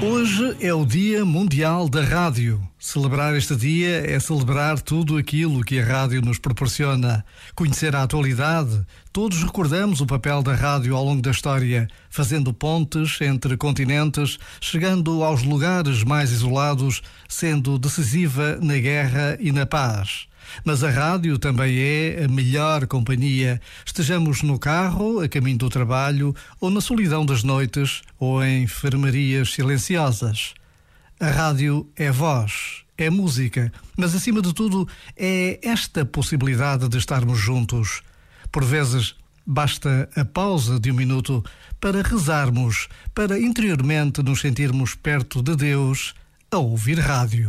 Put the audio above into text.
Hoje é o Dia Mundial da Rádio. Celebrar este dia é celebrar tudo aquilo que a rádio nos proporciona. Conhecer a atualidade. Todos recordamos o papel da rádio ao longo da história, fazendo pontes entre continentes, chegando aos lugares mais isolados, sendo decisiva na guerra e na paz. Mas a rádio também é a melhor companhia. Estejamos no carro, a caminho do trabalho, ou na solidão das noites, ou em enfermarias silenciosas. A rádio é voz, é música, mas acima de tudo é esta possibilidade de estarmos juntos. Por vezes basta a pausa de um minuto para rezarmos, para interiormente nos sentirmos perto de Deus a ouvir rádio.